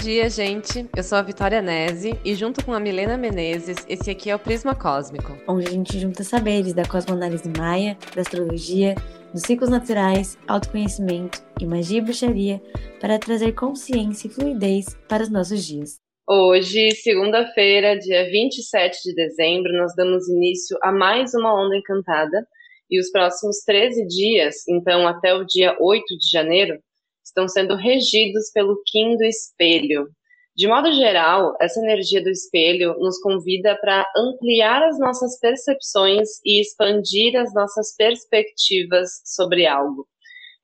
dia, gente. Eu sou a Vitória Nese e junto com a Milena Menezes, esse aqui é o Prisma Cósmico. Onde a gente junta saberes da cosmoanálise maia, da astrologia, dos ciclos naturais, autoconhecimento e magia e bruxaria para trazer consciência e fluidez para os nossos dias. Hoje, segunda-feira, dia 27 de dezembro, nós damos início a mais uma onda encantada e os próximos 13 dias, então até o dia 8 de janeiro, estão sendo regidos pelo Kim do espelho. De modo geral, essa energia do espelho nos convida para ampliar as nossas percepções e expandir as nossas perspectivas sobre algo.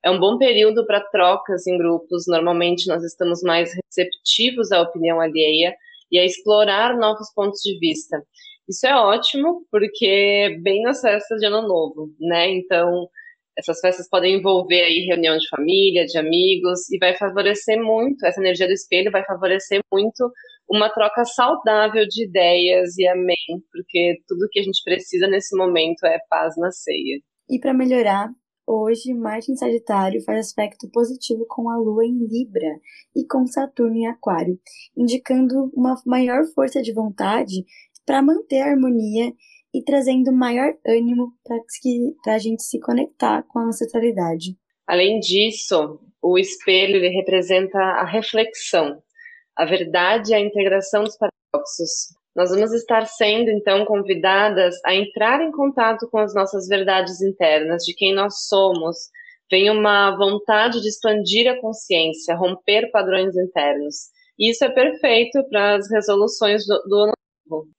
É um bom período para trocas em grupos, normalmente nós estamos mais receptivos à opinião alheia e a explorar novos pontos de vista. Isso é ótimo, porque bem nas festas de Ano Novo, né? Então, essas festas podem envolver aí reunião de família, de amigos, e vai favorecer muito, essa energia do espelho vai favorecer muito uma troca saudável de ideias e amém, porque tudo que a gente precisa nesse momento é paz na ceia. E para melhorar, hoje Marte em Sagitário faz aspecto positivo com a Lua em Libra e com Saturno em Aquário, indicando uma maior força de vontade para manter a harmonia e trazendo maior ânimo para a gente se conectar com a ancestralidade. Além disso, o espelho representa a reflexão, a verdade e a integração dos paradoxos. Nós vamos estar sendo, então, convidadas a entrar em contato com as nossas verdades internas, de quem nós somos. Vem uma vontade de expandir a consciência, romper padrões internos. E isso é perfeito para as resoluções do, do ano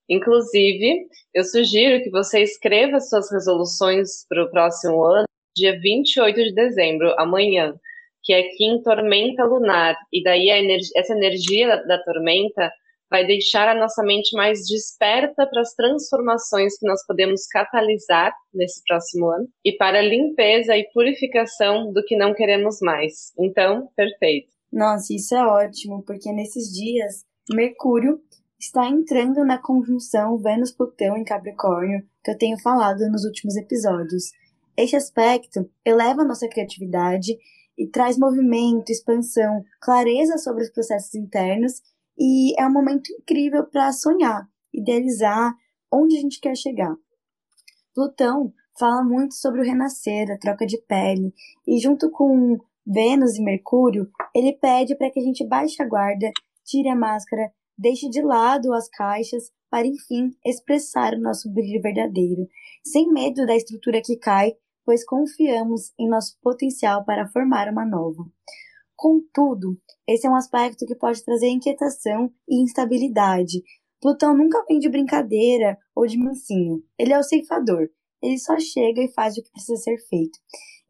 Inclusive, eu sugiro que você escreva suas resoluções para o próximo ano, dia 28 de dezembro, amanhã, que é Kim Tormenta Lunar. E daí essa energia da, da tormenta vai deixar a nossa mente mais desperta para as transformações que nós podemos catalisar nesse próximo ano e para a limpeza e purificação do que não queremos mais. Então, perfeito. Nossa, isso é ótimo, porque nesses dias Mercúrio está entrando na conjunção Vênus-Plutão em Capricórnio que eu tenho falado nos últimos episódios. Este aspecto eleva nossa criatividade e traz movimento, expansão, clareza sobre os processos internos e é um momento incrível para sonhar, idealizar onde a gente quer chegar. Plutão fala muito sobre o renascer, a troca de pele, e junto com Vênus e Mercúrio, ele pede para que a gente baixe a guarda, tire a máscara Deixe de lado as caixas para, enfim, expressar o nosso brilho verdadeiro, sem medo da estrutura que cai, pois confiamos em nosso potencial para formar uma nova. Contudo, esse é um aspecto que pode trazer inquietação e instabilidade. Plutão nunca vem de brincadeira ou de mansinho. Ele é o ceifador. Ele só chega e faz o que precisa ser feito.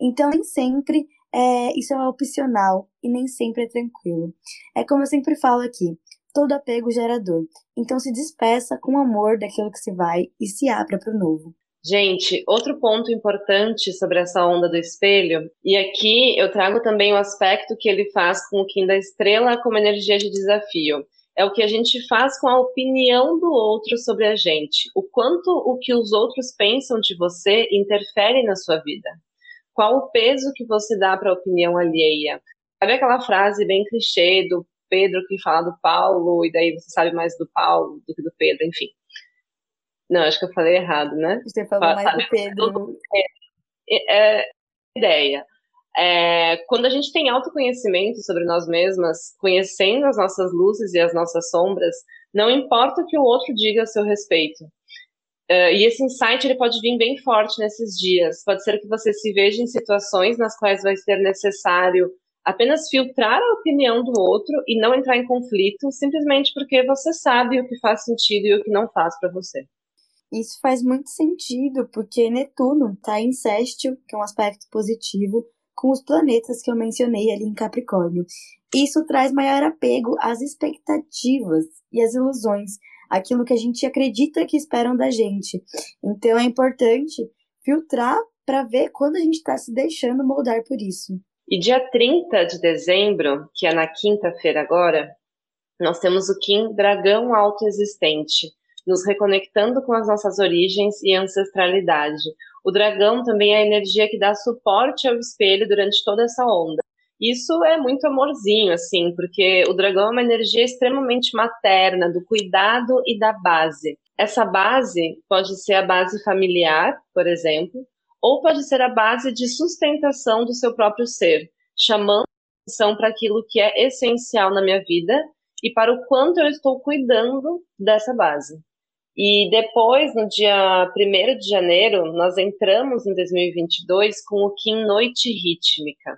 Então, nem sempre é, isso é opcional e nem sempre é tranquilo. É como eu sempre falo aqui: todo apego gera dor. Então se despeça com amor daquilo que se vai e se abra para o novo. Gente, outro ponto importante sobre essa onda do espelho, e aqui eu trago também o aspecto que ele faz com o Kim da Estrela como energia de desafio. É o que a gente faz com a opinião do outro sobre a gente. O quanto o que os outros pensam de você interfere na sua vida. Qual o peso que você dá para a opinião alheia? Sabe aquela frase bem clichê do Pedro que fala do Paulo, e daí você sabe mais do Paulo do que do Pedro, enfim. Não, acho que eu falei errado, né? Você falou mais do Pedro. Do é, é, ideia. É, quando a gente tem autoconhecimento sobre nós mesmas, conhecendo as nossas luzes e as nossas sombras, não importa o que o outro diga a seu respeito. Uh, e esse insight ele pode vir bem forte nesses dias. Pode ser que você se veja em situações nas quais vai ser necessário apenas filtrar a opinião do outro e não entrar em conflito simplesmente porque você sabe o que faz sentido e o que não faz para você. Isso faz muito sentido, porque Netuno está em sextil, que é um aspecto positivo, com os planetas que eu mencionei ali em Capricórnio. Isso traz maior apego às expectativas e às ilusões, aquilo que a gente acredita que esperam da gente. Então é importante filtrar para ver quando a gente está se deixando moldar por isso. E dia 30 de dezembro, que é na quinta-feira agora, nós temos o Kim Dragão Autoexistente, nos reconectando com as nossas origens e ancestralidade. O dragão também é a energia que dá suporte ao espelho durante toda essa onda. Isso é muito amorzinho, assim, porque o dragão é uma energia extremamente materna, do cuidado e da base. Essa base pode ser a base familiar, por exemplo, ou pode ser a base de sustentação do seu próprio ser, chamando atenção para aquilo que é essencial na minha vida e para o quanto eu estou cuidando dessa base. E depois, no dia 1 de janeiro, nós entramos em 2022 com o Kim Noite Rítmica.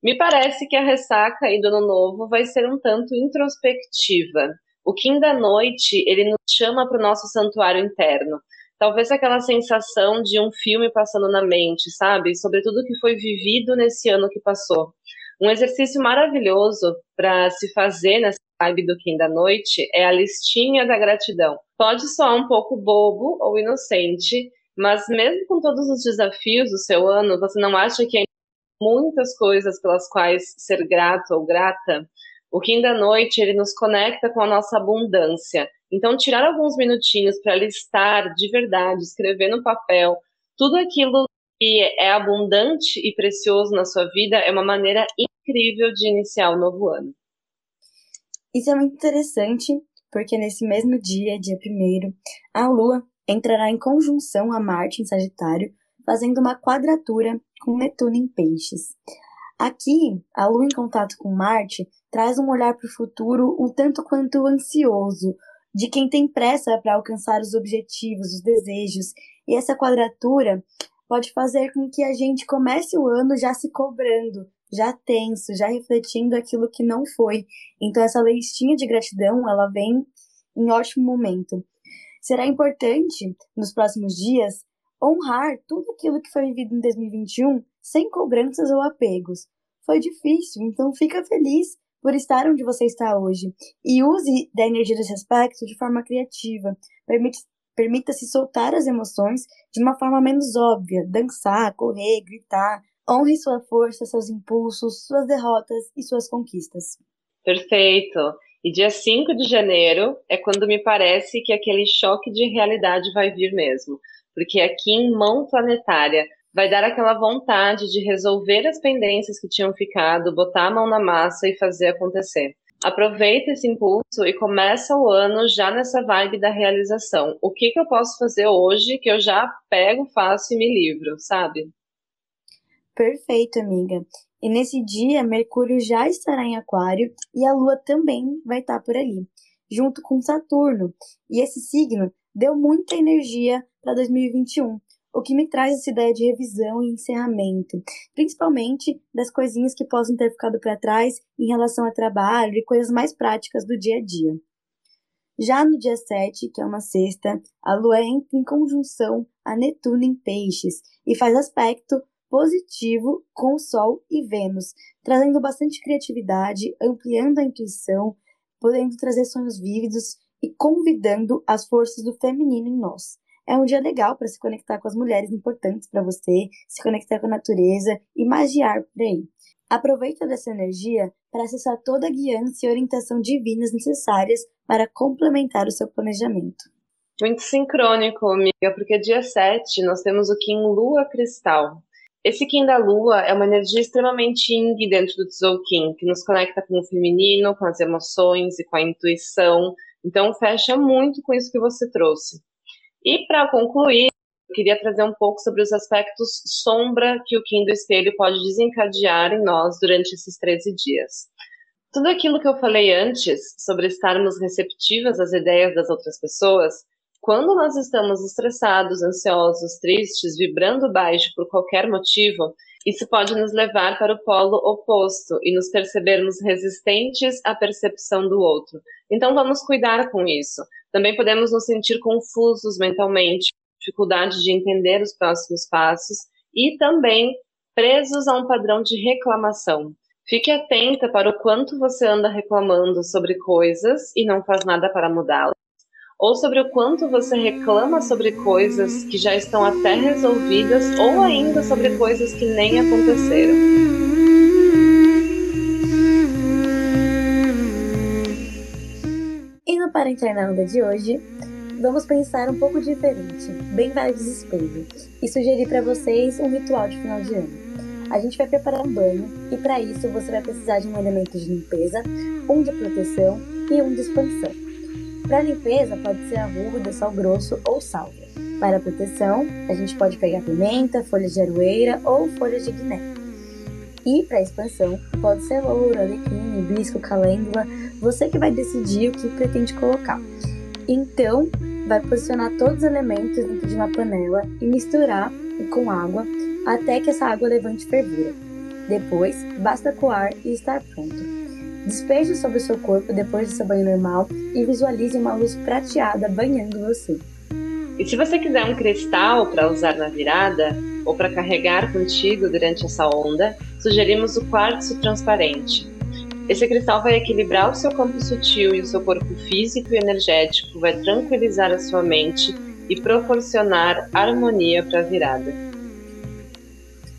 Me parece que a ressaca aí do Ano Novo vai ser um tanto introspectiva. O Kim da Noite, ele nos chama para o nosso santuário interno. Talvez aquela sensação de um filme passando na mente, sabe? Sobre tudo que foi vivido nesse ano que passou. Um exercício maravilhoso para se fazer nessa vibe do Kim da Noite é a listinha da gratidão. Pode soar um pouco bobo ou inocente, mas mesmo com todos os desafios do seu ano, você não acha que há muitas coisas pelas quais ser grato ou grata? O Kim da Noite, ele nos conecta com a nossa abundância. Então, tirar alguns minutinhos para listar de verdade, escrever no papel tudo aquilo que é abundante e precioso na sua vida é uma maneira incrível de iniciar o novo ano. Isso é muito interessante, porque nesse mesmo dia, dia 1 a Lua entrará em conjunção a Marte em Sagitário, fazendo uma quadratura com Netuno em Peixes. Aqui, a Lua em contato com Marte traz um olhar para o futuro um tanto quanto ansioso, de quem tem pressa para alcançar os objetivos, os desejos, e essa quadratura pode fazer com que a gente comece o ano já se cobrando, já tenso, já refletindo aquilo que não foi. Então essa listinha de gratidão, ela vem em ótimo momento. Será importante nos próximos dias honrar tudo aquilo que foi vivido em 2021 sem cobranças ou apegos. Foi difícil, então fica feliz por estar onde você está hoje e use da energia desse aspecto de forma criativa. Permita-se soltar as emoções de uma forma menos óbvia, dançar, correr, gritar, Honre sua força, seus impulsos, suas derrotas e suas conquistas. Perfeito. E dia 5 de janeiro é quando me parece que aquele choque de realidade vai vir mesmo. Porque aqui em mão planetária vai dar aquela vontade de resolver as pendências que tinham ficado, botar a mão na massa e fazer acontecer. Aproveita esse impulso e começa o ano já nessa vibe da realização. O que, que eu posso fazer hoje que eu já pego, faço e me livro, sabe? Perfeito, amiga. E nesse dia, Mercúrio já estará em Aquário e a Lua também vai estar por ali, junto com Saturno. E esse signo deu muita energia para 2021, o que me traz essa ideia de revisão e encerramento, principalmente das coisinhas que possam ter ficado para trás em relação ao trabalho e coisas mais práticas do dia a dia. Já no dia 7, que é uma sexta, a Lua entra em conjunção a Netuno em Peixes e faz aspecto positivo com Sol e Vênus, trazendo bastante criatividade, ampliando a intuição, podendo trazer sonhos vívidos e convidando as forças do feminino em nós. É um dia legal para se conectar com as mulheres importantes para você, se conectar com a natureza e magiar por aí. Aproveita dessa energia para acessar toda a guiança e orientação divinas necessárias para complementar o seu planejamento. Muito sincrônico, amiga, porque dia 7 nós temos o Kim Lua Cristal, esse Kim da Lua é uma energia extremamente yin dentro do Tzolk'in, que nos conecta com o feminino, com as emoções e com a intuição. Então, fecha muito com isso que você trouxe. E para concluir, eu queria trazer um pouco sobre os aspectos sombra que o Kim do Espelho pode desencadear em nós durante esses 13 dias. Tudo aquilo que eu falei antes sobre estarmos receptivas às ideias das outras pessoas quando nós estamos estressados, ansiosos, tristes, vibrando baixo por qualquer motivo, isso pode nos levar para o polo oposto e nos percebermos resistentes à percepção do outro. Então vamos cuidar com isso. Também podemos nos sentir confusos mentalmente, dificuldade de entender os próximos passos e também presos a um padrão de reclamação. Fique atenta para o quanto você anda reclamando sobre coisas e não faz nada para mudá-las ou sobre o quanto você reclama sobre coisas que já estão até resolvidas, ou ainda sobre coisas que nem aconteceram. Para entrar na onda de hoje, vamos pensar um pouco diferente, bem vários espelhos, e sugerir para vocês um ritual de final de ano. a gente vai preparar um banho e para isso você vai precisar de um elemento de limpeza, um de proteção e um de expansão. Para limpeza pode ser arruda, sal grosso ou sálvia. Para proteção, a gente pode pegar pimenta, folhas de aroeira ou folhas de guiné. E para expansão, pode ser louro, alecrim, hibisco, calêndula, você que vai decidir o que pretende colocar. Então, vai posicionar todos os elementos dentro de uma panela e misturar com água até que essa água levante fervura. Depois, basta coar e estar pronto. Despeje sobre o seu corpo depois do seu banho normal e visualize uma luz prateada banhando você. E se você quiser um cristal para usar na virada ou para carregar contigo durante essa onda, sugerimos o quartzo transparente. Esse cristal vai equilibrar o seu campo sutil e o seu corpo físico e energético, vai tranquilizar a sua mente e proporcionar harmonia para a virada.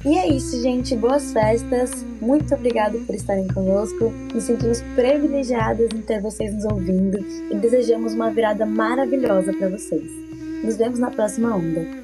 E é isso, gente. Boas festas. Muito obrigado por estarem conosco. Nos sentimos privilegiadas em ter vocês nos ouvindo e desejamos uma virada maravilhosa para vocês. Nos vemos na próxima onda.